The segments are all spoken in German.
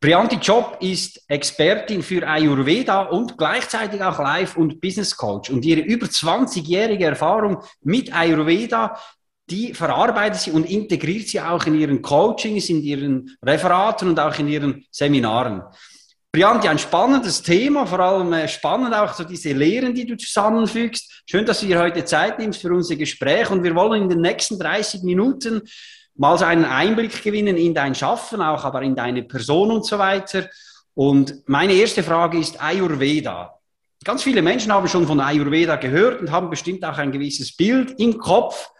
Priyanti Job ist Expertin für Ayurveda und gleichzeitig auch Life- und Business Coach. Und ihre über 20-jährige Erfahrung mit Ayurveda, die verarbeitet sie und integriert sie auch in ihren Coachings, in ihren Referaten und auch in ihren Seminaren. Priyanti, ein spannendes Thema, vor allem äh, spannend auch so diese Lehren, die du zusammenfügst. Schön, dass du dir heute Zeit nimmst für unser Gespräch und wir wollen in den nächsten 30 Minuten mal so einen Einblick gewinnen in dein Schaffen, auch aber in deine Person und so weiter. Und meine erste Frage ist Ayurveda. Ganz viele Menschen haben schon von Ayurveda gehört und haben bestimmt auch ein gewisses Bild im Kopf.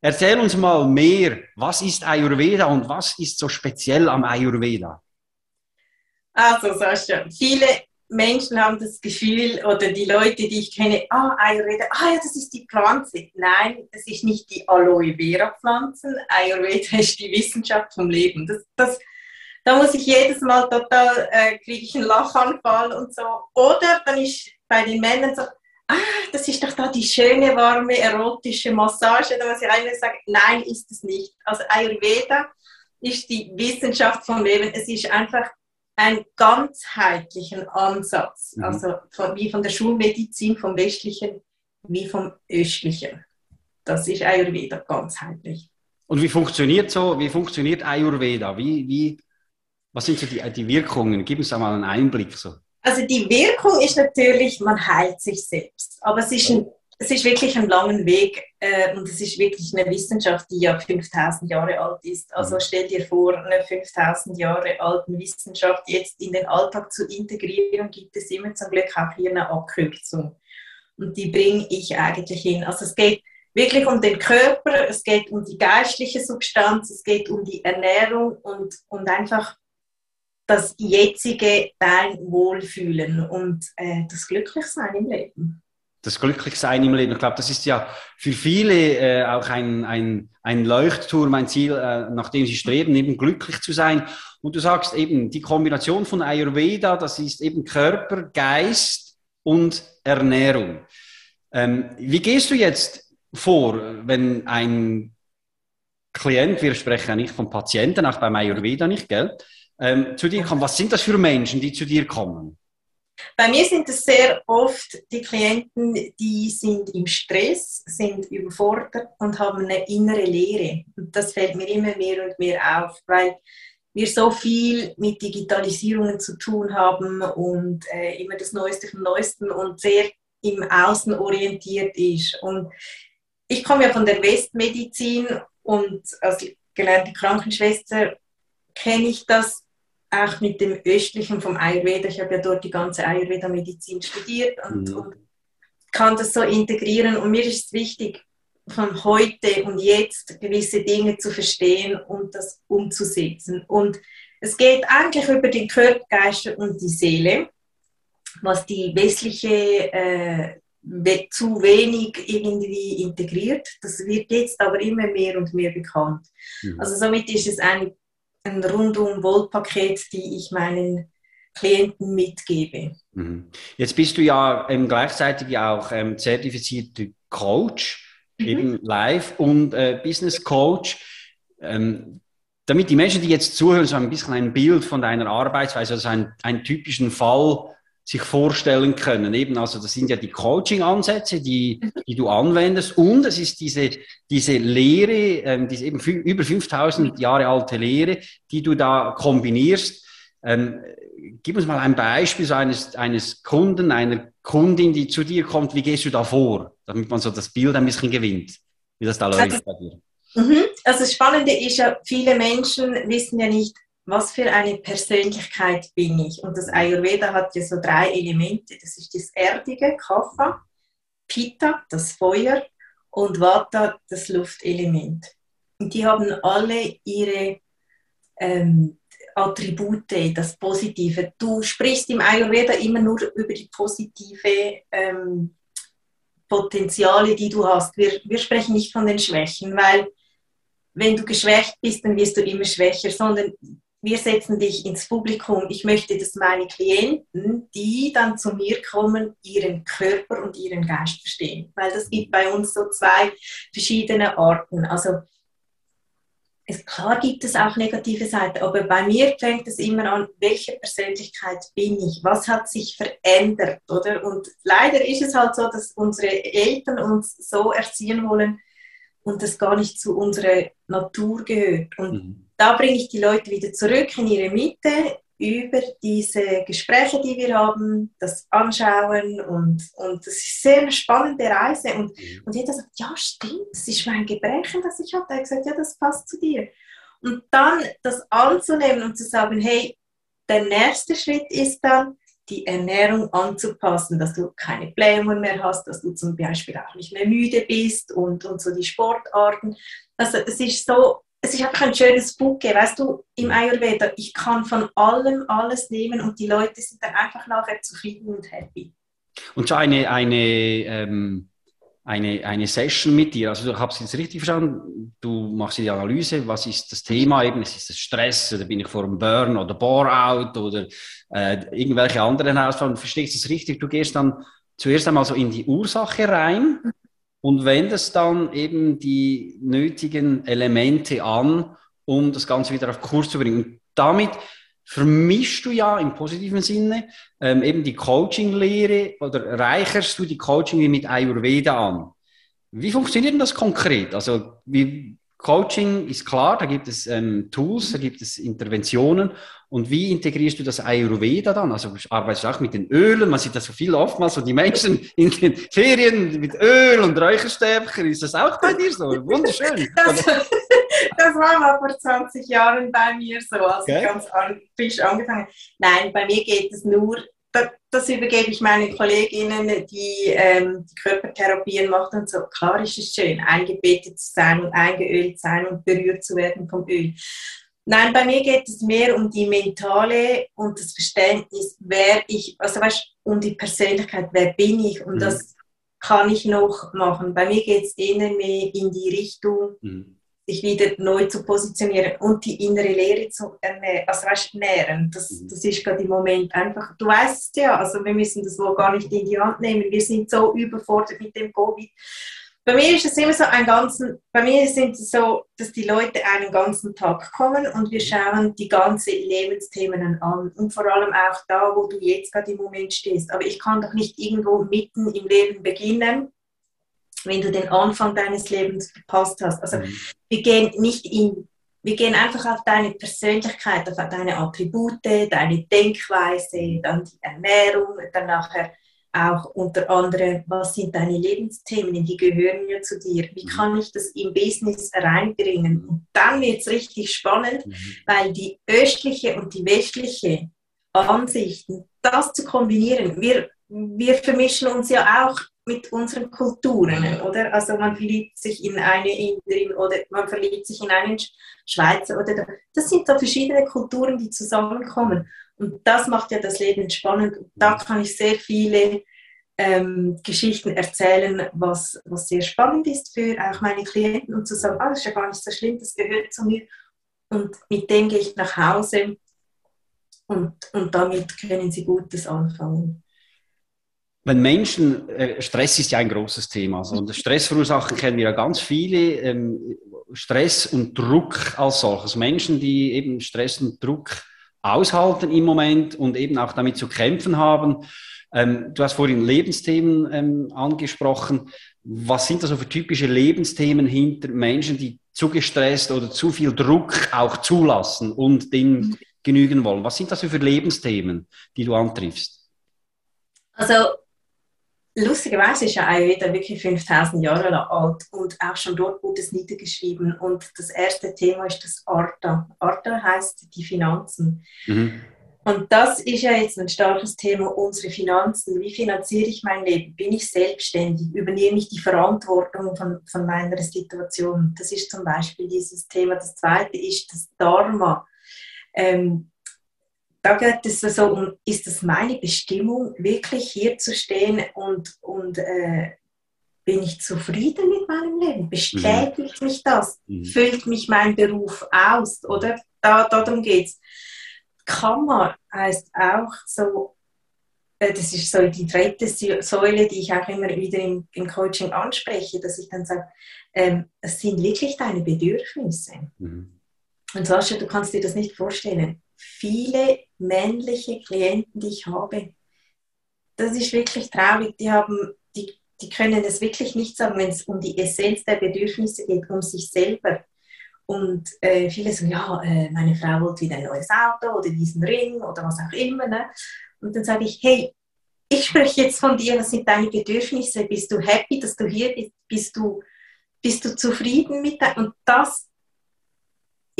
Erzähl uns mal mehr, was ist Ayurveda und was ist so speziell am Ayurveda? Also, Sascha, viele Menschen haben das Gefühl, oder die Leute, die ich kenne, ah, Ayurveda, ah ja, das ist die Pflanze. Nein, das ist nicht die Aloe Vera Pflanze. Ayurveda ist die Wissenschaft vom Leben. Das, das, da muss ich jedes Mal total, äh, kriege ich einen Lachanfall und so. Oder dann ist bei den Männern so, ah, das ist doch da die schöne, warme, erotische Massage. Da muss ich eigentlich sagen, nein, ist es nicht. Also Ayurveda ist die Wissenschaft vom Leben. Es ist einfach einen ganzheitlichen Ansatz, mhm. also von, wie von der Schulmedizin, vom westlichen wie vom östlichen. Das ist Ayurveda ganzheitlich. Und wie funktioniert so, wie funktioniert Ayurveda? Wie, wie, was sind so die, die Wirkungen? Gib uns da mal einen Einblick. So. Also die Wirkung ist natürlich, man heilt sich selbst. Aber es ist ein es ist wirklich ein langer Weg äh, und es ist wirklich eine Wissenschaft, die ja 5000 Jahre alt ist. Also mhm. stell dir vor, eine 5000 Jahre alte Wissenschaft jetzt in den Alltag zu integrieren, gibt es immer zum Glück auch hier eine Abkürzung. Und die bringe ich eigentlich hin. Also es geht wirklich um den Körper, es geht um die geistliche Substanz, es geht um die Ernährung und, und einfach das jetzige dein Wohlfühlen und äh, das Glücklichsein im Leben das Glücklichsein im Leben. Ich glaube, das ist ja für viele äh, auch ein, ein, ein Leuchtturm, ein Ziel, äh, nach dem sie streben, eben glücklich zu sein. Und du sagst eben, die Kombination von Ayurveda, das ist eben Körper, Geist und Ernährung. Ähm, wie gehst du jetzt vor, wenn ein Klient, wir sprechen ja nicht von Patienten, auch beim Ayurveda nicht, gell, ähm, zu dir kommt? Was sind das für Menschen, die zu dir kommen? Bei mir sind es sehr oft die Klienten, die sind im Stress, sind überfordert und haben eine innere Leere. Und das fällt mir immer mehr und mehr auf, weil wir so viel mit Digitalisierungen zu tun haben und äh, immer das Neueste vom Neuesten und sehr im Außen orientiert ist. Und ich komme ja von der Westmedizin und als gelernte Krankenschwester kenne ich das auch mit dem Östlichen vom Ayurveda. Ich habe ja dort die ganze Ayurveda-Medizin studiert und, mhm. und, kann das so integrieren. Und mir ist es wichtig, von heute und jetzt gewisse Dinge zu verstehen und das umzusetzen. Und es geht eigentlich über den Körper, Geist und die Seele, was die westliche äh, zu wenig irgendwie integriert. Das wird jetzt aber immer mehr und mehr bekannt. Mhm. Also somit ist es eine ein rundum Wohlpaket, die ich meinen Klienten mitgebe. Mhm. Jetzt bist du ja ähm, gleichzeitig auch ähm, zertifizierter Coach, mhm. eben Live- und äh, Business Coach. Ähm, damit die Menschen, die jetzt zuhören, so ein bisschen ein Bild von deiner Arbeitsweise, also einen, einen typischen Fall sich vorstellen können. Eben, also das sind ja die Coaching-Ansätze, die, mhm. die du anwendest und es ist diese, diese Lehre, ähm, diese eben über 5000 Jahre alte Lehre, die du da kombinierst. Ähm, gib uns mal ein Beispiel so eines, eines Kunden, einer Kundin, die zu dir kommt. Wie gehst du da vor, damit man so das Bild ein bisschen gewinnt, wie das da läuft also, bei dir? Mhm. Also das Spannende ist ja, viele Menschen wissen ja nicht, was für eine Persönlichkeit bin ich? Und das Ayurveda hat ja so drei Elemente. Das ist das Erdige, Kapha, Pitta, das Feuer und Vata, das Luftelement. Und die haben alle ihre ähm, Attribute, das Positive. Du sprichst im Ayurveda immer nur über die positive ähm, Potenziale, die du hast. Wir, wir sprechen nicht von den Schwächen, weil wenn du geschwächt bist, dann wirst du immer schwächer, sondern wir setzen dich ins Publikum. Ich möchte, dass meine Klienten, die dann zu mir kommen, ihren Körper und ihren Geist verstehen. Weil das gibt bei uns so zwei verschiedene Arten. Also es, klar gibt es auch negative Seiten, aber bei mir fängt es immer an, welche Persönlichkeit bin ich? Was hat sich verändert, oder? Und leider ist es halt so, dass unsere Eltern uns so erziehen wollen und das gar nicht zu unserer Natur gehört. Und mhm. Da bringe ich die Leute wieder zurück in ihre Mitte, über diese Gespräche, die wir haben, das Anschauen und, und das ist eine sehr spannende Reise. Und, mhm. und jeder sagt, ja stimmt, das ist mein Gebrechen, das ich habe. Er hat gesagt, ja, das passt zu dir. Und dann das anzunehmen und zu sagen, hey, der nächste Schritt ist dann, die Ernährung anzupassen, dass du keine Blähungen mehr hast, dass du zum Beispiel auch nicht mehr müde bist und, und so die Sportarten. Also es ist so es ist einfach ein schönes Bouquet, weißt du, im Ayurveda, ich kann von allem alles nehmen und die Leute sind dann einfach nachher zufrieden und happy. Und so eine, eine, ähm, eine, eine Session mit dir, also ich habe es jetzt richtig verstanden, du machst die Analyse, was ist das Thema? Eben, ist es Stress oder bin ich vor einem Burn oder Bore-out oder äh, irgendwelche anderen Herausforderungen, verstehst du das richtig? Du gehst dann zuerst einmal so in die Ursache rein und wendest dann eben die nötigen Elemente an, um das Ganze wieder auf Kurs zu bringen. Und damit vermischst du ja im positiven Sinne ähm, eben die Coaching-Lehre oder reicherst du die Coaching mit Ayurveda an. Wie funktioniert denn das konkret? Also wie, Coaching ist klar, da gibt es ähm, Tools, da gibt es Interventionen. Und wie integrierst du das Ayurveda dann? Also arbeitest du auch mit den Ölen? Man sieht das so viel oftmals, so die Menschen in den Ferien mit Öl und Räucherstäbchen. Ist das auch bei dir so? Wunderschön. Das, das war mal vor 20 Jahren bei mir so, als okay. ich ganz frisch angefangen habe. Nein, bei mir geht es nur das übergebe ich meinen Kolleginnen, die ähm, die Körpertherapien machen und so. Klar ist es schön, eingebettet zu sein und eingeölt zu sein und berührt zu werden vom Öl. Nein, bei mir geht es mehr um die mentale und das Verständnis, wer ich, also weißt, um die Persönlichkeit, wer bin ich und mhm. das kann ich noch machen. Bei mir geht es eher mehr in die Richtung, mhm sich wieder neu zu positionieren und die innere Lehre zu ernähren, also weißt, nähren. Das, mhm. das ist gerade im Moment einfach, du weißt ja, also wir müssen das wohl gar nicht in die Hand nehmen. Wir sind so überfordert mit dem Covid. Bei mir ist es immer so ein ganzen, bei mir sind es so, dass die Leute einen ganzen Tag kommen und wir schauen die ganzen Lebensthemen an und vor allem auch da, wo du jetzt gerade im Moment stehst. Aber ich kann doch nicht irgendwo mitten im Leben beginnen wenn du den Anfang deines Lebens verpasst hast. Also mhm. Wir gehen nicht in, wir gehen einfach auf deine Persönlichkeit, auf deine Attribute, deine Denkweise, dann die Ernährung, dann nachher auch unter anderem, was sind deine Lebensthemen, die gehören ja zu dir, wie mhm. kann ich das im Business reinbringen? Und dann wird es richtig spannend, mhm. weil die östliche und die westliche Ansichten, das zu kombinieren, wir, wir vermischen uns ja auch mit unseren Kulturen, oder? Also man verliebt sich in eine Inderin oder man verliebt sich in einen Schweizer oder das sind so verschiedene Kulturen, die zusammenkommen und das macht ja das Leben spannend. Da kann ich sehr viele ähm, Geschichten erzählen, was, was sehr spannend ist für auch meine Klienten und zu sagen, ah, das ist ja gar nicht so schlimm, das gehört zu mir und mit dem gehe ich nach Hause und, und damit können sie Gutes anfangen wenn Menschen, äh, Stress ist ja ein großes Thema. Also, und Stressverursachen kennen wir ja ganz viele. Ähm, Stress und Druck als solches. Menschen, die eben Stress und Druck aushalten im Moment und eben auch damit zu kämpfen haben. Ähm, du hast vorhin Lebensthemen ähm, angesprochen. Was sind das so für typische Lebensthemen hinter Menschen, die zu gestresst oder zu viel Druck auch zulassen und dem mhm. genügen wollen? Was sind das für Lebensthemen, die du antriffst? Also lustigerweise ist ja Ayurveda wirklich 5000 Jahre alt und auch schon dort wurde es niedergeschrieben. Und das erste Thema ist das Arta. Arta heißt die Finanzen. Mhm. Und das ist ja jetzt ein starkes Thema, unsere Finanzen. Wie finanziere ich mein Leben? Bin ich selbstständig? Übernehme ich die Verantwortung von, von meiner Situation? Das ist zum Beispiel dieses Thema. Das zweite ist das Dharma. Ähm, da geht es so um, ist es meine Bestimmung, wirklich hier zu stehen und, und äh, bin ich zufrieden mit meinem Leben? Bestätigt mhm. mich das? Mhm. Füllt mich mein Beruf aus? Oder da, darum geht es. Kammer heißt auch so, äh, das ist so die dritte Säule, die ich auch immer wieder im, im Coaching anspreche, dass ich dann sage, ähm, es sind wirklich deine Bedürfnisse. Mhm Und Sascha, du kannst dir das nicht vorstellen. Viele männliche Klienten, die ich habe, das ist wirklich traurig. Die haben, die, die können es wirklich nicht sagen, wenn es um die Essenz der Bedürfnisse geht, um sich selber. Und äh, viele sagen, ja, äh, meine Frau wollte wieder ein neues Auto oder diesen Ring oder was auch immer. Ne? Und dann sage ich, hey, ich spreche jetzt von dir, was sind deine Bedürfnisse? Bist du happy, dass du hier bist? Bist du, bist du zufrieden mit deinem? Und das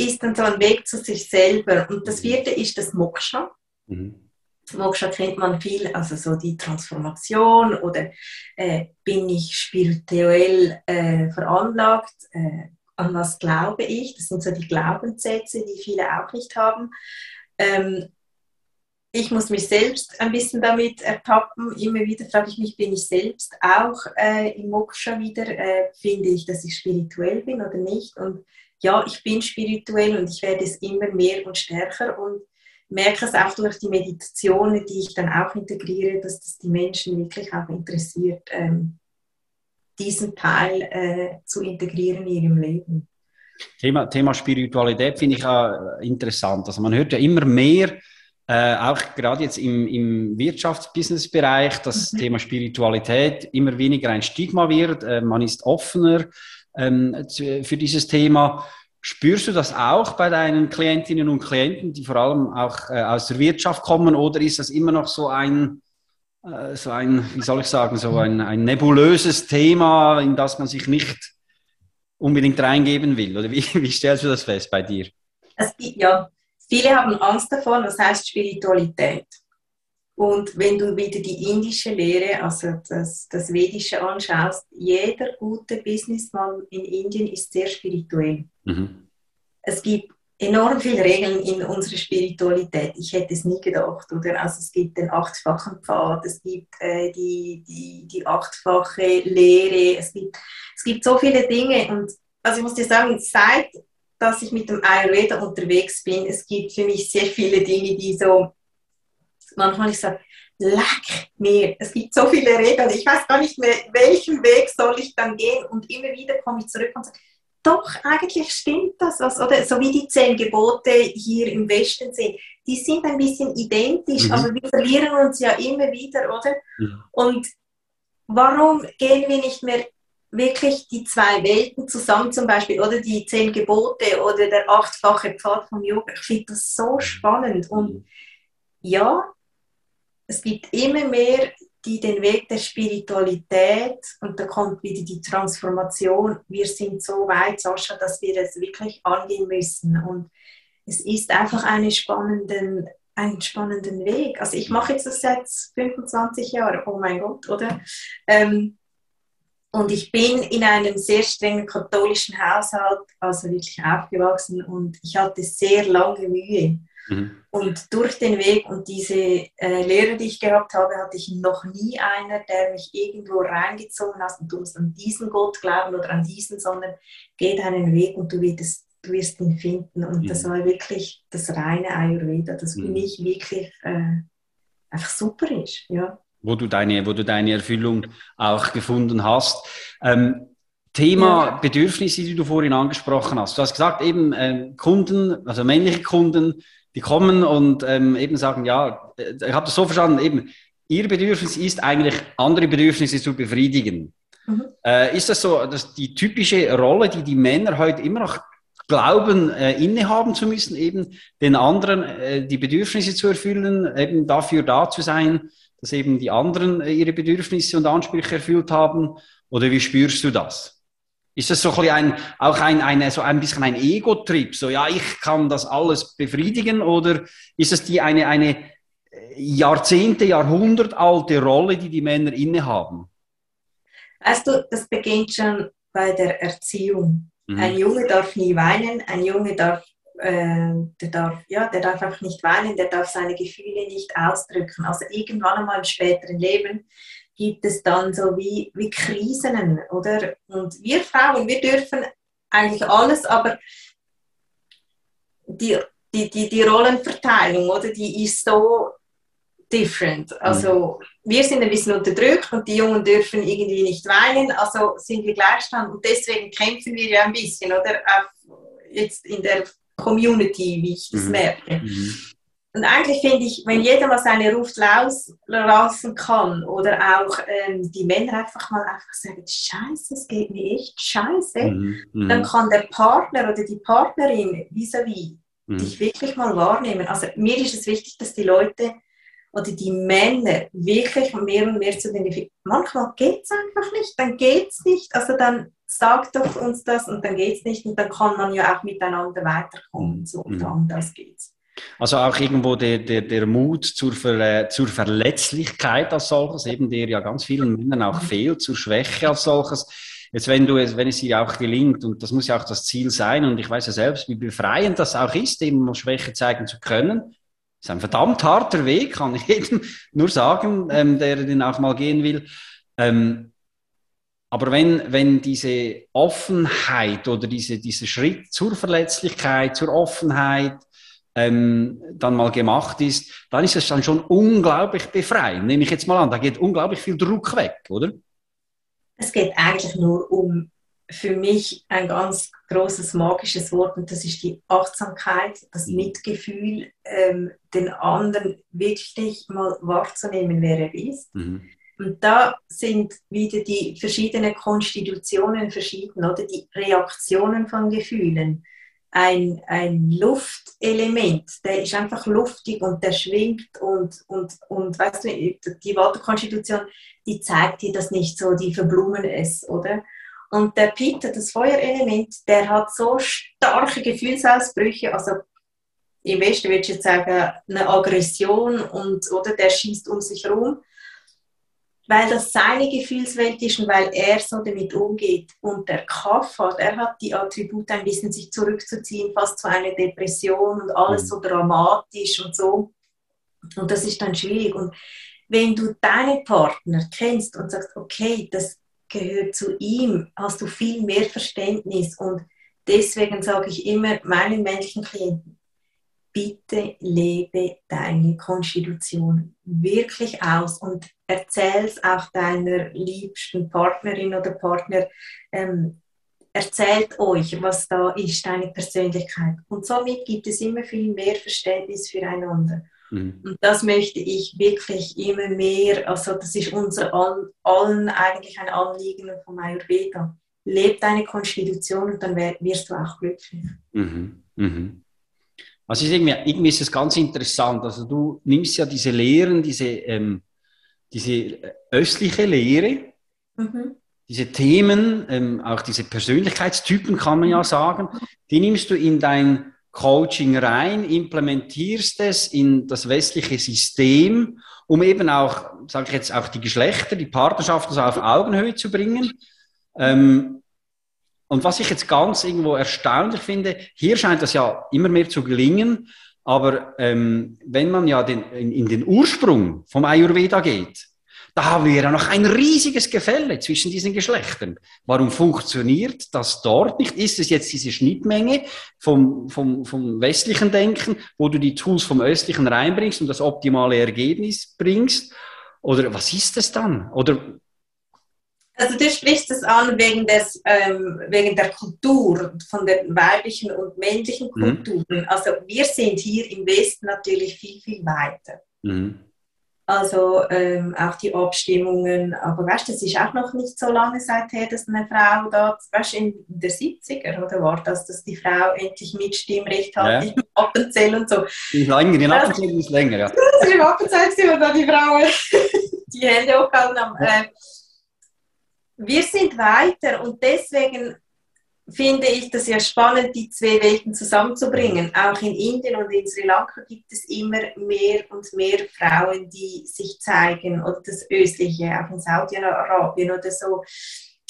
ist dann so ein Weg zu sich selber. Und das vierte ist das Moksha. Mhm. Moksha kennt man viel, also so die Transformation oder äh, bin ich spirituell äh, veranlagt, äh, an was glaube ich, das sind so die Glaubenssätze, die viele auch nicht haben. Ähm, ich muss mich selbst ein bisschen damit ertappen. Immer wieder frage ich mich, bin ich selbst auch äh, im Moksha wieder? Äh, finde ich, dass ich spirituell bin oder nicht? Und ja, ich bin spirituell und ich werde es immer mehr und stärker und merke es auch durch die Meditationen, die ich dann auch integriere, dass das die Menschen wirklich auch interessiert, ähm, diesen Teil äh, zu integrieren in ihrem Leben. Thema, Thema Spiritualität finde ich auch interessant. Also man hört ja immer mehr, äh, auch gerade jetzt im, im Wirtschafts-Business-Bereich, dass mhm. Thema Spiritualität immer weniger ein Stigma wird. Äh, man ist offener ähm, für dieses Thema. Spürst du das auch bei deinen Klientinnen und Klienten, die vor allem auch äh, aus der Wirtschaft kommen, oder ist das immer noch so ein, äh, so ein, wie soll ich sagen, so ein, ein nebulöses Thema, in das man sich nicht unbedingt reingeben will? Oder wie, wie stellst du das fest bei dir? Es, ja, viele haben Angst davon, was heißt Spiritualität. Und wenn du wieder die indische Lehre, also das, das Vedische anschaust, jeder gute Businessman in Indien ist sehr spirituell. Mhm. Es gibt enorm viele Regeln in unserer Spiritualität. Ich hätte es nie gedacht, oder? Also es gibt den achtfachen Pfad, es gibt äh, die, die, die achtfache Lehre, es gibt, es gibt so viele Dinge. Und also ich muss dir sagen, seit dass ich mit dem Ayurveda unterwegs bin, es gibt für mich sehr viele Dinge, die so manchmal ich sage, leck mir, es gibt so viele Regeln, ich weiß gar nicht mehr, welchen Weg soll ich dann gehen und immer wieder komme ich zurück und sage, doch, eigentlich stimmt das, was, oder so wie die zehn Gebote hier im Westen sind, die sind ein bisschen identisch, mhm. aber wir verlieren uns ja immer wieder, oder? Mhm. Und warum gehen wir nicht mehr wirklich die zwei Welten zusammen, zum Beispiel, oder die zehn Gebote oder der achtfache Pfad vom Yoga? Ich finde das so mhm. spannend und mhm. ja, es gibt immer mehr, die den Weg der Spiritualität und da kommt wieder die Transformation. Wir sind so weit, Sascha, dass wir es wirklich angehen müssen und es ist einfach eine spannenden, einen spannenden Weg. Also ich mache jetzt das seit 25 Jahren, oh mein Gott, oder? Ähm, und ich bin in einem sehr strengen katholischen Haushalt, also wirklich aufgewachsen und ich hatte sehr lange Mühe Mhm. Und durch den Weg und diese äh, Lehre, die ich gehabt habe, hatte ich noch nie einer, der mich irgendwo reingezogen hat und du musst an diesen Gott glauben oder an diesen, sondern geh deinen Weg und du wirst, du wirst ihn finden. Und mhm. das war wirklich das reine Ayurveda, das für mhm. mich wirklich äh, einfach super ist. Ja. Wo du deine, wo du deine Erfüllung auch gefunden hast. Ähm, Thema. Bedürfnisse, die du vorhin angesprochen hast. Du hast gesagt, eben äh, Kunden, also männliche Kunden, die kommen und ähm, eben sagen, ja, äh, ich habe das so verstanden, eben, ihr Bedürfnis ist eigentlich, andere Bedürfnisse zu befriedigen. Mhm. Äh, ist das so dass die typische Rolle, die die Männer heute immer noch glauben, äh, innehaben zu müssen, eben den anderen äh, die Bedürfnisse zu erfüllen, eben dafür da zu sein, dass eben die anderen äh, ihre Bedürfnisse und Ansprüche erfüllt haben? Oder wie spürst du das? Ist das so ein, ein auch ein, ein, so ein bisschen ein Ego-Trip? So, ja, ich kann das alles befriedigen? Oder ist es die eine, eine Jahrzehnte, Jahrhundert alte Rolle, die die Männer innehaben? Also, das beginnt schon bei der Erziehung. Mhm. Ein Junge darf nie weinen, ein Junge darf, äh, der darf, ja, der darf einfach nicht weinen, der darf seine Gefühle nicht ausdrücken. Also irgendwann einmal im späteren Leben gibt es dann so wie, wie Krisen, oder? Und wir Frauen, wir dürfen eigentlich alles, aber die, die, die, die Rollenverteilung, oder, die ist so different. Also mhm. wir sind ein bisschen unterdrückt und die Jungen dürfen irgendwie nicht weinen, also sind wir Gleichstand und deswegen kämpfen wir ja ein bisschen, oder? Auch jetzt in der Community, wie ich das mhm. merke. Mhm. Und eigentlich finde ich, wenn jeder mal seine Ruft rauslassen kann oder auch ähm, die Männer einfach mal einfach sagen, Scheiße, es geht mir echt scheiße, mhm, mhm. dann kann der Partner oder die Partnerin vis-à-vis mhm. dich wirklich mal wahrnehmen. Also mir ist es wichtig, dass die Leute oder die Männer wirklich mehr und mehr zu den Manchmal geht es einfach nicht, dann geht es nicht. Also dann sagt doch uns das und dann geht es nicht und dann kann man ja auch miteinander weiterkommen. So und dann das geht's. Also auch irgendwo der, der, der Mut zur, Ver, zur Verletzlichkeit als solches, eben der ja ganz vielen Männern auch fehlt, zur Schwäche als solches. Jetzt, wenn du, wenn es dir auch gelingt, und das muss ja auch das Ziel sein, und ich weiß ja selbst, wie befreiend das auch ist, eben mal Schwäche zeigen zu können. Das ist ein verdammt harter Weg, kann ich jedem nur sagen, ähm, der den auch mal gehen will. Ähm, aber wenn, wenn diese Offenheit oder diese, dieser Schritt zur Verletzlichkeit, zur Offenheit, ähm, dann mal gemacht ist, dann ist es dann schon unglaublich befreiend. Nehme ich jetzt mal an, da geht unglaublich viel Druck weg, oder? Es geht eigentlich nur um für mich ein ganz großes magisches Wort und das ist die Achtsamkeit, das mhm. Mitgefühl, ähm, den anderen wirklich mal wahrzunehmen, wer er ist. Mhm. Und da sind wieder die verschiedenen Konstitutionen verschieden oder die Reaktionen von Gefühlen ein, ein Luftelement, der ist einfach luftig und der schwingt und, und, und weißt du, die Wasserkonstitution, die zeigt dir das nicht so, die verblumen es, oder? Und der Peter, das Feuerelement, der hat so starke Gefühlsausbrüche, also im Westen würde ich jetzt sagen, eine Aggression und, oder der schießt um sich herum weil das seine Gefühlswelt ist und weil er so damit umgeht. Und der Kaffer, der hat die Attribute ein bisschen sich zurückzuziehen, fast zu einer Depression und alles so dramatisch und so. Und das ist dann schwierig. Und wenn du deinen Partner kennst und sagst, okay, das gehört zu ihm, hast du viel mehr Verständnis. Und deswegen sage ich immer meinen männlichen Klienten, bitte lebe deine Konstitution wirklich aus und erzähl es auch deiner liebsten Partnerin oder Partner. Ähm, erzählt euch, was da ist, deine Persönlichkeit. Und somit gibt es immer viel mehr Verständnis füreinander. Mhm. Und das möchte ich wirklich immer mehr, also das ist unser allen eigentlich ein Anliegen vom Ayurveda. Leb deine Konstitution und dann wirst du auch glücklich. Mhm. Mhm. Also ist irgendwie, irgendwie ist es ganz interessant. Also du nimmst ja diese Lehren, diese, ähm, diese östliche Lehre, mhm. diese Themen, ähm, auch diese Persönlichkeitstypen kann man ja sagen, die nimmst du in dein Coaching rein, implementierst es in das westliche System, um eben auch, sage ich jetzt, auch die Geschlechter, die Partnerschaften so auf Augenhöhe zu bringen. Ähm, und was ich jetzt ganz irgendwo erstaunlich finde, hier scheint das ja immer mehr zu gelingen, aber ähm, wenn man ja den, in, in, den Ursprung vom Ayurveda geht, da haben wir ja noch ein riesiges Gefälle zwischen diesen Geschlechtern. Warum funktioniert das dort nicht? Ist es jetzt diese Schnittmenge vom, vom, vom westlichen Denken, wo du die Tools vom östlichen reinbringst und das optimale Ergebnis bringst? Oder was ist es dann? Oder also du sprichst es an wegen, des, ähm, wegen der Kultur, von den weiblichen und männlichen mhm. Kulturen. Mhm. Also wir sind hier im Westen natürlich viel, viel weiter. Mhm. Also ähm, auch die Abstimmungen, aber weißt du, das ist auch noch nicht so lange seither, dass eine Frau da, weißt du, in der 70er oder war das, dass die Frau endlich Mitstimmrecht hat ja. im Appenzell und so. Ist länger, in Appenzell ist länger, ja. Das ist im Appenzell, da die Frauen die Hände hochgehalten haben. Äh, wir sind weiter und deswegen finde ich das ja spannend, die zwei Welten zusammenzubringen. Auch in Indien und in Sri Lanka gibt es immer mehr und mehr Frauen, die sich zeigen, oder das Östliche, auch in Saudi-Arabien oder so.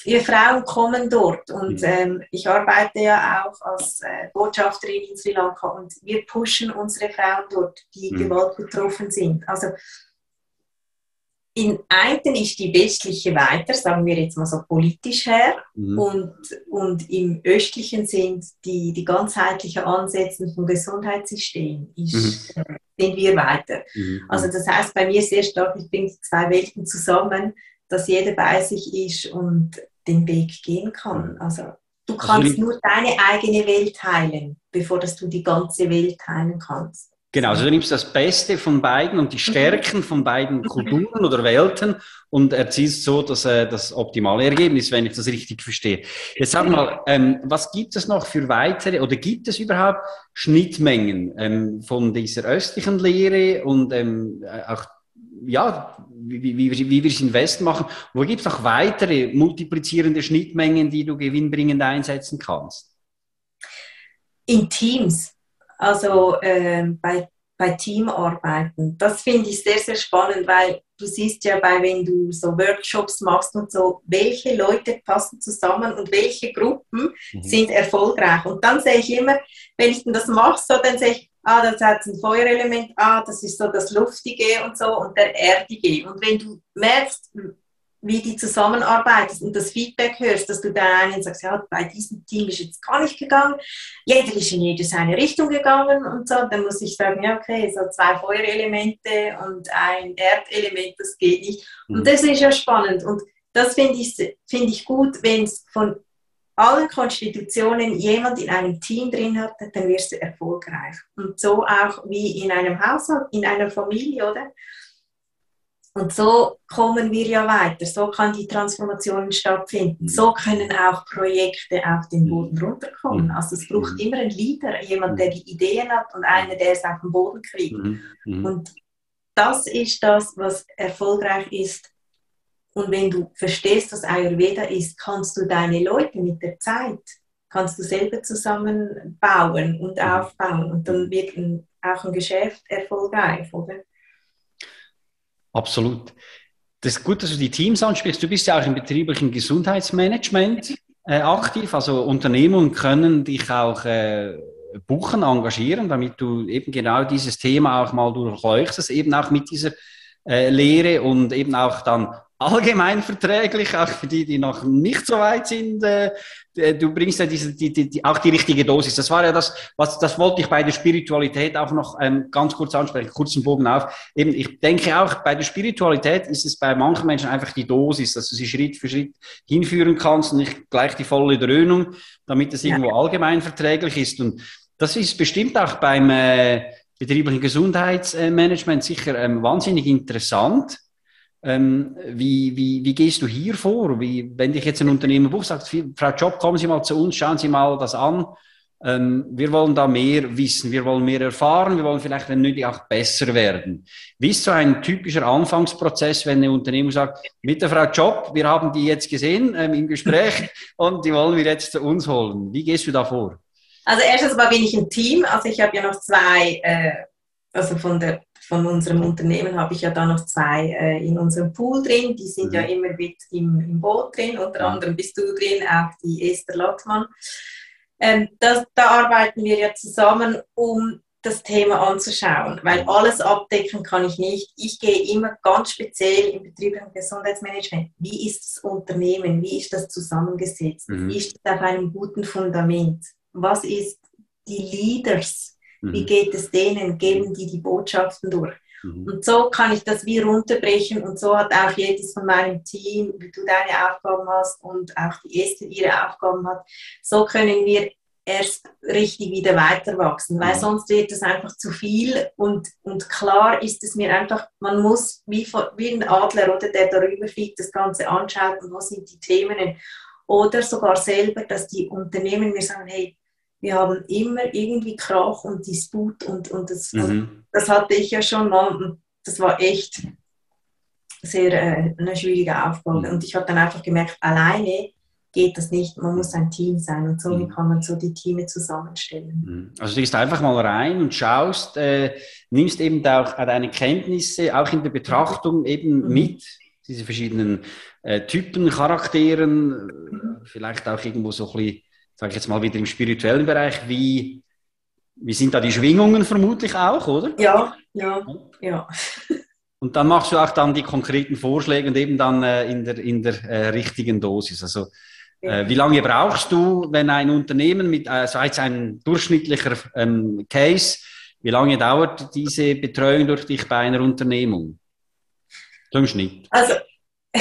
Wir Frauen kommen dort und ähm, ich arbeite ja auch als äh, Botschafterin in Sri Lanka und wir pushen unsere Frauen dort, die mhm. Gewalt betroffen sind. Also in einen ist die westliche weiter, sagen wir jetzt mal so politisch her, mhm. und, und im östlichen sind die, die ganzheitlichen Ansätze vom Gesundheitssystem, ist, mhm. äh, sind wir weiter. Mhm. Also das heißt bei mir sehr stark, ich bringe zwei Welten zusammen, dass jeder bei sich ist und den Weg gehen kann. Mhm. Also Du also kannst also, nur deine eigene Welt teilen, bevor dass du die ganze Welt teilen kannst. Genau, also du nimmst das Beste von beiden und die mhm. Stärken von beiden mhm. Kulturen oder Welten und erzielst so das, äh, das optimale Ergebnis, wenn ich das richtig verstehe. Jetzt sag mal, ähm, was gibt es noch für weitere oder gibt es überhaupt Schnittmengen ähm, von dieser östlichen Lehre und ähm, auch ja, wie, wie, wie, wie wir es in Westen machen? Wo gibt es noch weitere multiplizierende Schnittmengen, die du gewinnbringend einsetzen kannst? In Teams. Also äh, bei, bei Teamarbeiten. Das finde ich sehr, sehr spannend, weil du siehst ja bei, wenn du so Workshops machst und so, welche Leute passen zusammen und welche Gruppen mhm. sind erfolgreich. Und dann sehe ich immer, wenn ich das mache, so, dann sehe ich, ah, das hat ein Feuerelement, ah, das ist so das Luftige und so und der Erdige. Und wenn du merkst, wie die zusammenarbeitest und das Feedback hörst, dass du da einen sagst, ja, bei diesem Team ist jetzt gar nicht gegangen, jeder ist in jede seine Richtung gegangen und so, dann muss ich sagen, ja, okay, so zwei Feuerelemente und ein Erdelement, das geht nicht. Mhm. Und das ist ja spannend und das finde ich, find ich gut, wenn es von allen Konstitutionen jemand in einem Team drin hat, dann wirst du erfolgreich. Und so auch wie in einem Haushalt, in einer Familie, oder? Und so kommen wir ja weiter. So kann die Transformation stattfinden. So können auch Projekte auf den Boden runterkommen. Mhm. Also es braucht mhm. immer einen Leader, jemand, der die Ideen hat und einer, der es auf den Boden kriegt. Mhm. Und das ist das, was erfolgreich ist. Und wenn du verstehst, was Ayurveda ist, kannst du deine Leute mit der Zeit, kannst du selber zusammenbauen und aufbauen. Und dann wird ein, auch ein Geschäft erfolgreich, oder? Absolut. Das ist gut, dass du die Teams ansprichst. Du bist ja auch im betrieblichen Gesundheitsmanagement äh, aktiv. Also Unternehmen können dich auch äh, buchen, engagieren, damit du eben genau dieses Thema auch mal durchleuchtest, eben auch mit dieser äh, Lehre und eben auch dann allgemeinverträglich, auch für die, die noch nicht so weit sind. Äh, du bringst ja diese, die, die, die, auch die richtige Dosis. Das war ja das, was, das wollte ich bei der Spiritualität auch noch ähm, ganz kurz ansprechen, kurzen Bogen auf. Eben, ich denke auch, bei der Spiritualität ist es bei manchen Menschen einfach die Dosis, dass du sie Schritt für Schritt hinführen kannst und nicht gleich die volle Dröhnung, damit es irgendwo ja. allgemeinverträglich ist. Und das ist bestimmt auch beim äh, betrieblichen Gesundheitsmanagement sicher ähm, wahnsinnig interessant ähm, wie, wie, wie gehst du hier vor? Wie, wenn dich jetzt ein Unternehmen bucht, sagt, Frau Job, kommen Sie mal zu uns, schauen Sie mal das an. Ähm, wir wollen da mehr wissen, wir wollen mehr erfahren, wir wollen vielleicht, wenn nötig, auch besser werden. Wie ist so ein typischer Anfangsprozess, wenn eine Unternehmung sagt, mit der Frau Job, wir haben die jetzt gesehen ähm, im Gespräch und die wollen wir jetzt zu uns holen. Wie gehst du da vor? Also erstens mal bin ich ein Team, also ich habe ja noch zwei, äh, also von der von unserem Unternehmen habe ich ja da noch zwei äh, in unserem Pool drin. Die sind mhm. ja immer mit im, im Boot drin. Unter anderem bist du drin, auch die Esther Lottmann. Ähm, das, da arbeiten wir ja zusammen, um das Thema anzuschauen, weil mhm. alles abdecken kann ich nicht. Ich gehe immer ganz speziell im betrieblichen Gesundheitsmanagement. Wie ist das Unternehmen? Wie ist das zusammengesetzt? Mhm. Wie ist das auf einem guten Fundament? Was ist die Leaders? Wie mhm. geht es denen? Geben die die Botschaften durch? Mhm. Und so kann ich das wie runterbrechen und so hat auch jedes von meinem Team, wie du deine Aufgaben hast und auch die Esther ihre Aufgaben hat, so können wir erst richtig wieder weiter wachsen, weil mhm. sonst wird es einfach zu viel und, und klar ist es mir einfach, man muss wie, wie ein Adler oder der darüber fliegt, das Ganze anschaut und was sind die Themen oder sogar selber, dass die Unternehmen mir sagen, hey, wir haben immer irgendwie Krach und Disput und, und, das, mhm. und das hatte ich ja schon mal und das war echt sehr äh, eine schwierige Aufgabe. Mhm. Und ich habe dann einfach gemerkt, alleine geht das nicht, man muss ein Team sein und so mhm. kann man so die Teams zusammenstellen. Mhm. Also du gehst einfach mal rein und schaust, äh, nimmst eben auch deine Kenntnisse auch in der Betrachtung eben mhm. mit, diese verschiedenen äh, Typen, Charakteren, vielleicht auch irgendwo so ein bisschen sage ich jetzt mal wieder im spirituellen Bereich, wie, wie sind da die Schwingungen vermutlich auch, oder? Ja, ja, ja. Und dann machst du auch dann die konkreten Vorschläge und eben dann äh, in der, in der äh, richtigen Dosis. Also äh, wie lange brauchst du, wenn ein Unternehmen mit, also als ein durchschnittlicher ähm, Case, wie lange dauert diese Betreuung durch dich bei einer Unternehmung? Im Schnitt. Also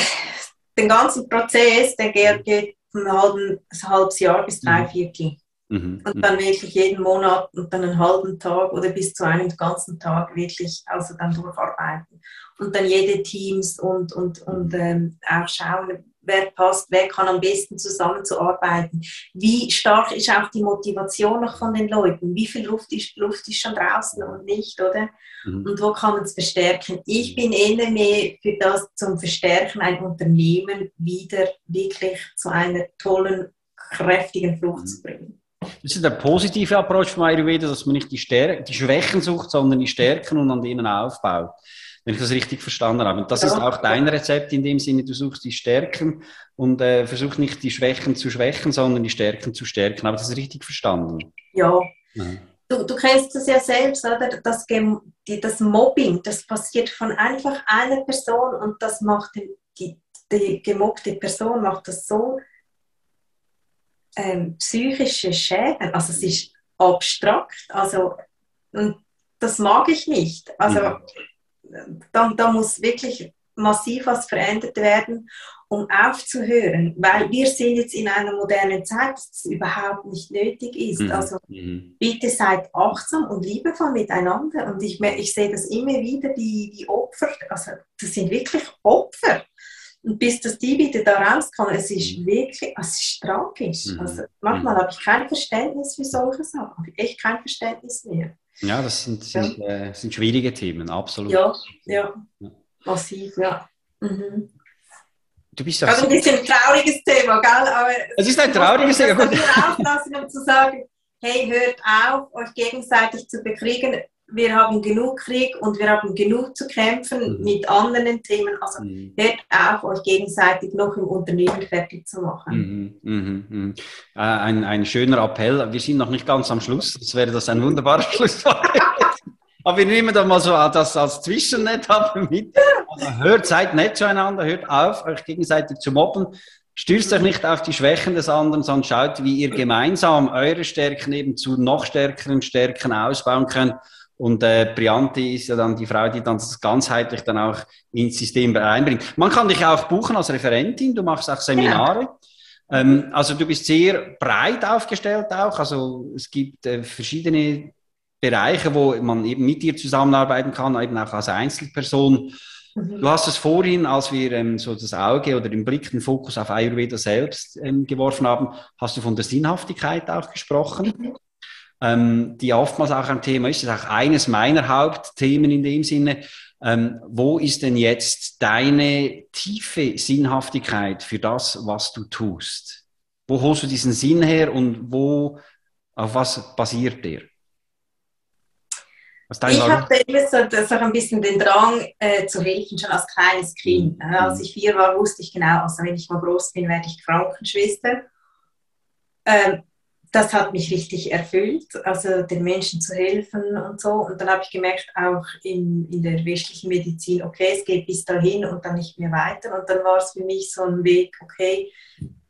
den ganzen Prozess, der geht ein, halben, ein halbes Jahr bis drei mhm. Viertel. Mhm. Und dann wirklich jeden Monat und dann einen halben Tag oder bis zu einem ganzen Tag wirklich also dann durcharbeiten. Und dann jede Teams und, und, und ähm, auch schauen, wer passt, wer kann am besten zusammenzuarbeiten. Wie stark ist auch die Motivation noch von den Leuten? Wie viel Luft ist, Luft ist schon draußen und nicht, oder? Mhm. Und wo kann man es verstärken? Ich bin eher mehr für das zum Verstärken, ein Unternehmen wieder wirklich zu einer tollen, kräftigen Flucht zu bringen. Das ist der positive Approach von Ayurveda, dass man nicht die, Stär die Schwächen sucht, sondern die Stärken und an denen aufbaut wenn ich das richtig verstanden habe. Und das ja. ist auch dein Rezept in dem Sinne, du suchst die Stärken und äh, versuchst nicht die Schwächen zu schwächen, sondern die Stärken zu stärken. Habe ich das richtig verstanden? Ja. Mhm. Du, du kennst das ja selbst, oder? Das, das Mobbing, das passiert von einfach einer Person und das macht die, die, die gemobbte Person macht das so ähm, psychische Schäden. Also es ist abstrakt. Also, und das mag ich nicht. Also ja da, da muss wirklich massiv was verändert werden, um aufzuhören, weil wir sind jetzt in einer modernen Zeit, dass es überhaupt nicht nötig ist. Mhm. Also mhm. bitte seid achtsam und liebevoll miteinander. Und ich, ich sehe das immer wieder, die, die Opfer, also das sind wirklich Opfer. Und bis dass die wieder da rauskommen, es ist mhm. wirklich, es ist tragisch. Mhm. Also manchmal mhm. habe ich kein Verständnis für solche Sachen, habe echt kein Verständnis mehr. Ja, das sind, sind, ja. Äh, sind schwierige Themen, absolut. Ja, ja, ja. massiv, ja. Mhm. Du bist ja also ein bisschen ein trauriges Thema, gell? Aber es ist ein trauriges Thema. Ich muss aufpassen, um zu sagen, hey, hört auf, euch gegenseitig zu bekriegen wir haben genug Krieg und wir haben genug zu kämpfen mhm. mit anderen Themen. Also mhm. hört auf, euch gegenseitig noch im Unternehmen fertig zu machen. Mhm. mhm, mhm. Äh, ein, ein schöner Appell. Wir sind noch nicht ganz am Schluss. Das wäre das ein wunderbarer Schlusswort. Aber wir nehmen da mal so das als Zwischennetz mit. Also hört, seid nett zueinander, hört auf, euch gegenseitig zu mobben. Stürzt euch nicht auf die Schwächen des anderen, sondern schaut, wie ihr gemeinsam eure Stärken eben zu noch stärkeren Stärken ausbauen könnt. Und äh, Brianti ist ja dann die Frau, die dann das ganzheitlich dann auch ins System einbringt. Man kann dich auch buchen als Referentin, du machst auch Seminare. Ja. Ähm, also du bist sehr breit aufgestellt auch. Also es gibt äh, verschiedene Bereiche, wo man eben mit dir zusammenarbeiten kann, eben auch als Einzelperson. Mhm. Du hast es vorhin, als wir ähm, so das Auge oder den Blick, den Fokus auf Ayurveda selbst ähm, geworfen haben, hast du von der Sinnhaftigkeit auch gesprochen. Mhm ähm, die oftmals auch ein Thema ist. Das ist auch eines meiner Hauptthemen in dem Sinne. Ähm, wo ist denn jetzt deine tiefe Sinnhaftigkeit für das, was du tust? Wo holst du diesen Sinn her und wo, auf was basiert der? Ich hatte immer so, so ein bisschen den Drang äh, zu helfen, schon als kleines Kind. Mhm. Als ich vier war, wusste ich genau, also wenn ich mal groß bin, werde ich Krankenschwester. Ähm, das hat mich richtig erfüllt, also den Menschen zu helfen und so. Und dann habe ich gemerkt, auch in, in der westlichen Medizin, okay, es geht bis dahin und dann nicht mehr weiter. Und dann war es für mich so ein Weg, okay,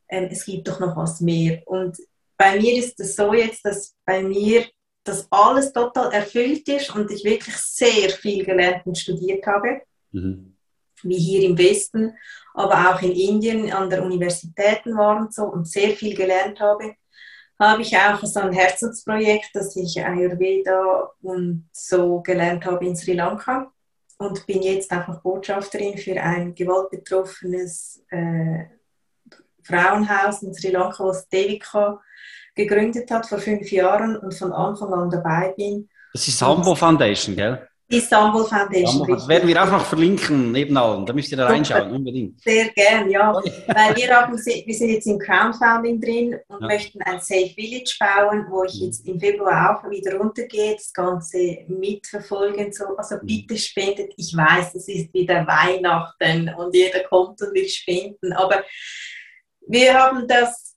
ähm, es gibt doch noch was mehr. Und bei mir ist es so jetzt, dass bei mir das alles total erfüllt ist und ich wirklich sehr viel gelernt und studiert habe, mhm. wie hier im Westen, aber auch in Indien an der Universitäten war und so und sehr viel gelernt habe habe ich auch so ein Herzensprojekt, dass ich Ayurveda und so gelernt habe in Sri Lanka und bin jetzt einfach Botschafterin für ein gewaltbetroffenes äh, Frauenhaus in Sri Lanka, was Devika gegründet hat vor fünf Jahren und von Anfang an dabei bin. Das ist Sambo Foundation, gell? Istanbul Foundation. Das werden wir auch noch verlinken neben allen. Da müsst ihr da reinschauen, unbedingt. Sehr gern, ja. Weil wir, haben, wir sind jetzt im Crowdfunding drin und ja. möchten ein Safe Village bauen, wo ich mhm. jetzt im Februar auch wieder runtergehe, das Ganze mitverfolgen. So. Also mhm. bitte spendet. Ich weiß, es ist wieder Weihnachten und jeder kommt und will spenden. Aber wir haben das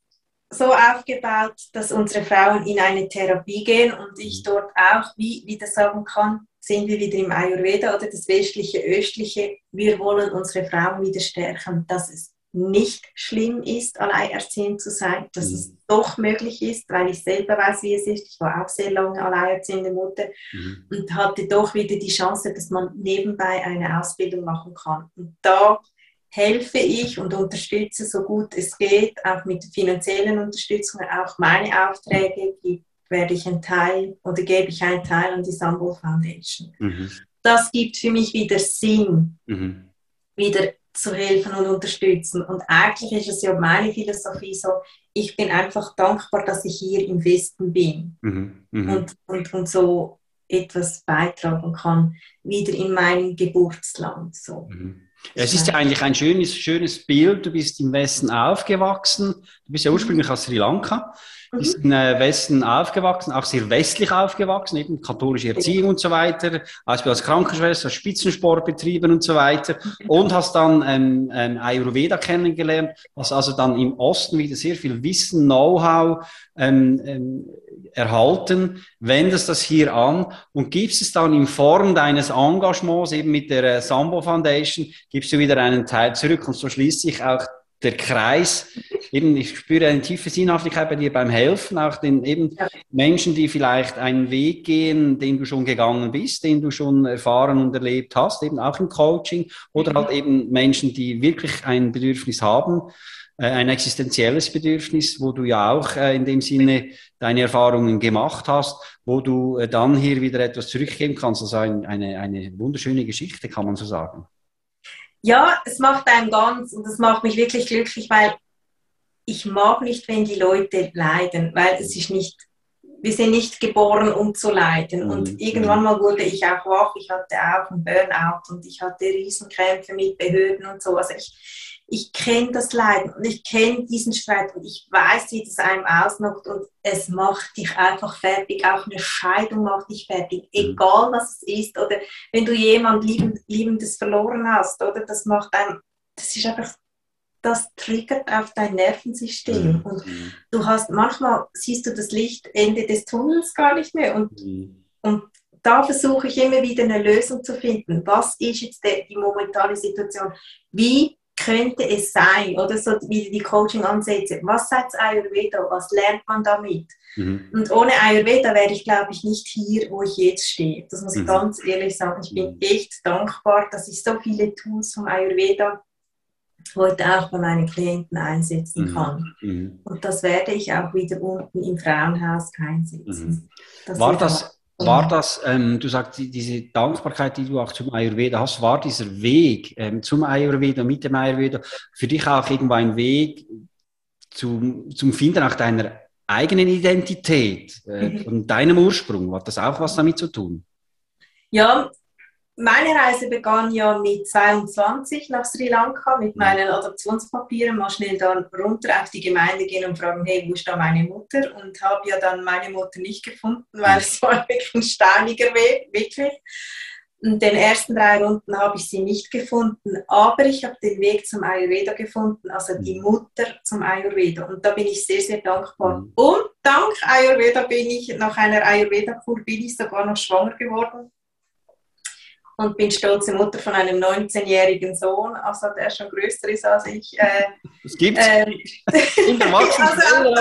so aufgebaut, dass unsere Frauen in eine Therapie gehen und ich mhm. dort auch wie wieder sagen kann, sind wir wieder im Ayurveda oder das westliche, östliche. Wir wollen unsere Frauen wieder stärken, dass es nicht schlimm ist, alleinerziehend zu sein, dass mhm. es doch möglich ist, weil ich selber weiß, wie es ist. Ich war auch sehr lange alleinerziehende Mutter mhm. und hatte doch wieder die Chance, dass man nebenbei eine Ausbildung machen kann. Und da helfe ich und unterstütze so gut es geht, auch mit finanziellen Unterstützung, auch meine Aufträge werde ich ein Teil oder gebe ich einen Teil an die Sambo Foundation. Mhm. Das gibt für mich wieder Sinn, mhm. wieder zu helfen und unterstützen. Und eigentlich ist es ja meine Philosophie so, ich bin einfach dankbar, dass ich hier im Westen bin mhm. Mhm. Und, und, und so etwas beitragen kann, wieder in meinem Geburtsland. So. Mhm. Es ist ja eigentlich ein schönes, schönes Bild. Du bist im Westen aufgewachsen. Du bist ja mhm. ursprünglich aus Sri Lanka ist im äh, Westen aufgewachsen, auch sehr westlich aufgewachsen, eben katholische Erziehung und so weiter, Ausbildung als Krankenschwester, Spitzensport betrieben und so weiter. Und hast dann ähm, ähm, Ayurveda kennengelernt, hast also dann im Osten wieder sehr viel Wissen, Know-how ähm, ähm, erhalten, wendest das hier an und gibst es dann in Form deines Engagements eben mit der äh, Sambo Foundation, gibst du wieder einen Teil zurück und so schließt sich auch der Kreis, eben, ich spüre eine tiefe Sinnhaftigkeit bei dir beim Helfen, auch den eben ja. Menschen, die vielleicht einen Weg gehen, den du schon gegangen bist, den du schon erfahren und erlebt hast, eben auch im Coaching, oder mhm. halt eben Menschen, die wirklich ein Bedürfnis haben, äh, ein existenzielles Bedürfnis, wo du ja auch äh, in dem Sinne deine Erfahrungen gemacht hast, wo du äh, dann hier wieder etwas zurückgeben kannst. Also eine, eine wunderschöne Geschichte, kann man so sagen ja, es macht einen ganz und das macht mich wirklich glücklich, weil ich mag nicht, wenn die Leute leiden, weil es ist nicht, wir sind nicht geboren, um zu leiden. Mhm. Und irgendwann mal wurde ich auch wach, ich hatte auch einen Burnout und ich hatte Riesenkrämpfe mit Behörden und so. Also ich, ich kenne das Leiden und ich kenne diesen Streit und ich weiß, wie das einem ausnockt und es macht dich einfach fertig. Auch eine Scheidung macht dich fertig, mhm. egal was es ist. Oder wenn du jemand Liebend, Liebendes verloren hast, oder das macht einem, das ist einfach, das triggert auf dein Nervensystem. Mhm. Und du hast, manchmal siehst du das Licht Ende des Tunnels gar nicht mehr und, mhm. und da versuche ich immer wieder eine Lösung zu finden. Was ist jetzt die, die momentane Situation? Wie könnte es sein, oder so wie die Coaching-Ansätze, was sagt Ayurveda, was lernt man damit? Mhm. Und ohne Ayurveda wäre ich, glaube ich, nicht hier, wo ich jetzt stehe. Das muss ich mhm. ganz ehrlich sagen. Ich bin mhm. echt dankbar, dass ich so viele Tools vom Ayurveda heute auch bei meinen Klienten einsetzen mhm. kann. Mhm. Und das werde ich auch wieder unten im Frauenhaus einsetzen. Mhm. Das War das war das, ähm, du sagst, diese Dankbarkeit, die du auch zum Ayurveda hast, war dieser Weg ähm, zum Ayurveda, mit dem Ayurveda, für dich auch irgendwo ein Weg zum, zum Finden auch deiner eigenen Identität äh, mhm. und deinem Ursprung? Hat das auch was damit zu tun? Ja, meine Reise begann ja mit 22 nach Sri Lanka mit meinen Adoptionspapieren, mal schnell dann runter auf die Gemeinde gehen und fragen, hey, wo ist da meine Mutter? Und habe ja dann meine Mutter nicht gefunden, weil es war wirklich ein steiniger Weg, wirklich. In den ersten drei Runden habe ich sie nicht gefunden, aber ich habe den Weg zum Ayurveda gefunden, also die mhm. Mutter zum Ayurveda. Und da bin ich sehr, sehr dankbar. Mhm. Und dank Ayurveda bin ich, nach einer Ayurveda-Kur bin ich sogar noch schwanger geworden und bin stolze Mutter von einem 19-jährigen Sohn, also der schon größer ist als ich. Äh, das gibt's. Ähm, In der also,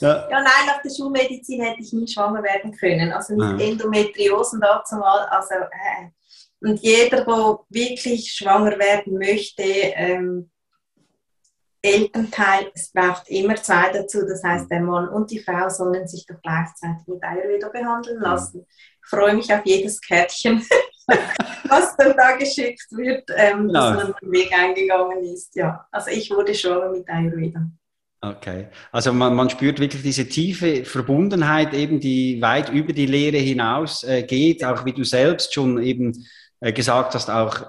ja. ja, nein, nach der Schulmedizin hätte ich nie schwanger werden können. Also mit ja. Endometriosen dazu mal. Also, äh, und jeder, der wirklich schwanger werden möchte, ähm, Elternteil, es braucht immer zwei dazu. Das heißt, der Mann und die Frau sollen sich doch gleichzeitig mit Ayurveda behandeln lassen freue mich auf jedes Kärtchen, was dann da geschickt wird, ähm, dass man den Weg eingegangen ist. Ja, also ich wurde schon mit Ayurveda. Okay, also man, man spürt wirklich diese tiefe Verbundenheit, eben die weit über die Lehre hinaus äh, geht, auch wie du selbst schon eben äh, gesagt hast, auch äh,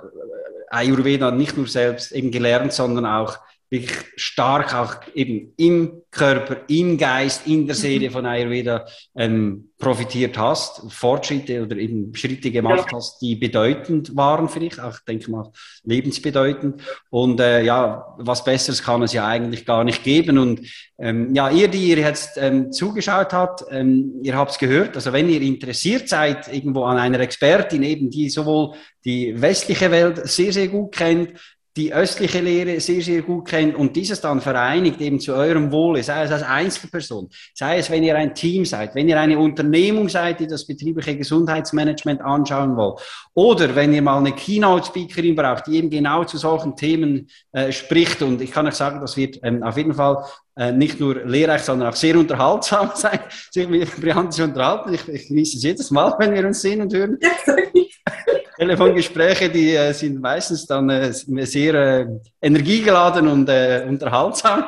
Ayurveda nicht nur selbst eben gelernt, sondern auch wirklich stark auch eben im Körper, im Geist, in der Seele mhm. von Ayurveda ähm, profitiert hast, Fortschritte oder eben Schritte gemacht ja. hast, die bedeutend waren für dich, auch denke mal lebensbedeutend. Und äh, ja, was Besseres kann es ja eigentlich gar nicht geben. Und ähm, ja, ihr, die ihr jetzt ähm, zugeschaut habt, ähm, ihr habt es gehört. Also wenn ihr interessiert seid irgendwo an einer Expertin, eben die sowohl die westliche Welt sehr, sehr gut kennt, die östliche Lehre sehr, sehr gut kennt und dieses dann vereinigt eben zu eurem Wohle, sei es als Einzelperson, sei es, wenn ihr ein Team seid, wenn ihr eine Unternehmung seid, die das betriebliche Gesundheitsmanagement anschauen wollt, oder wenn ihr mal eine Keynote-Speakerin braucht, die eben genau zu solchen Themen äh, spricht. Und ich kann euch sagen, das wird ähm, auf jeden Fall nicht nur lehrreich, sondern auch sehr unterhaltsam sein, sich mit Brianna zu unterhalten. Ich, ich genieße es jedes Mal, wenn wir uns sehen und hören. Telefongespräche, die äh, sind meistens dann äh, sehr äh, energiegeladen und äh, unterhaltsam.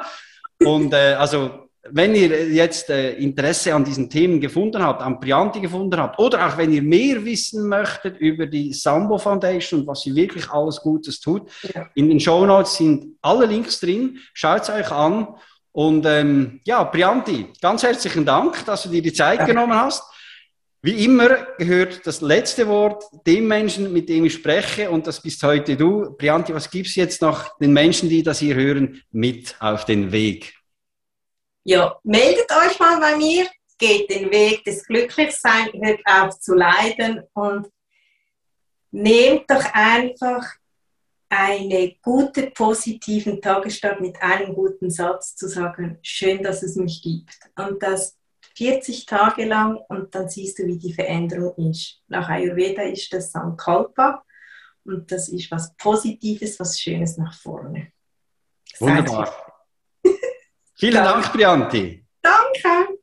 Und äh, also wenn ihr jetzt äh, Interesse an diesen Themen gefunden habt, an Prianti gefunden habt, oder auch wenn ihr mehr wissen möchtet über die Sambo Foundation und was sie wirklich alles Gutes tut, ja. in den Show Notes sind alle Links drin. Schaut es euch an. Und ähm, ja, Prianti, ganz herzlichen Dank, dass du dir die Zeit ja. genommen hast. Wie immer gehört das letzte Wort dem Menschen, mit dem ich spreche, und das bist heute du. Prianti, was gibst du jetzt noch den Menschen, die das hier hören, mit auf den Weg? Ja, meldet euch mal bei mir, geht den Weg des Glücklichseins, hört auf zu leiden und nehmt doch einfach einen guten, positiven Tagesstart mit einem guten Satz zu sagen, schön, dass es mich gibt. Und das 40 Tage lang und dann siehst du, wie die Veränderung ist. Nach Ayurveda ist das Sankalpa und das ist was Positives, was Schönes nach vorne. Wunderbar. Vielen Dank, Brianti. Danke.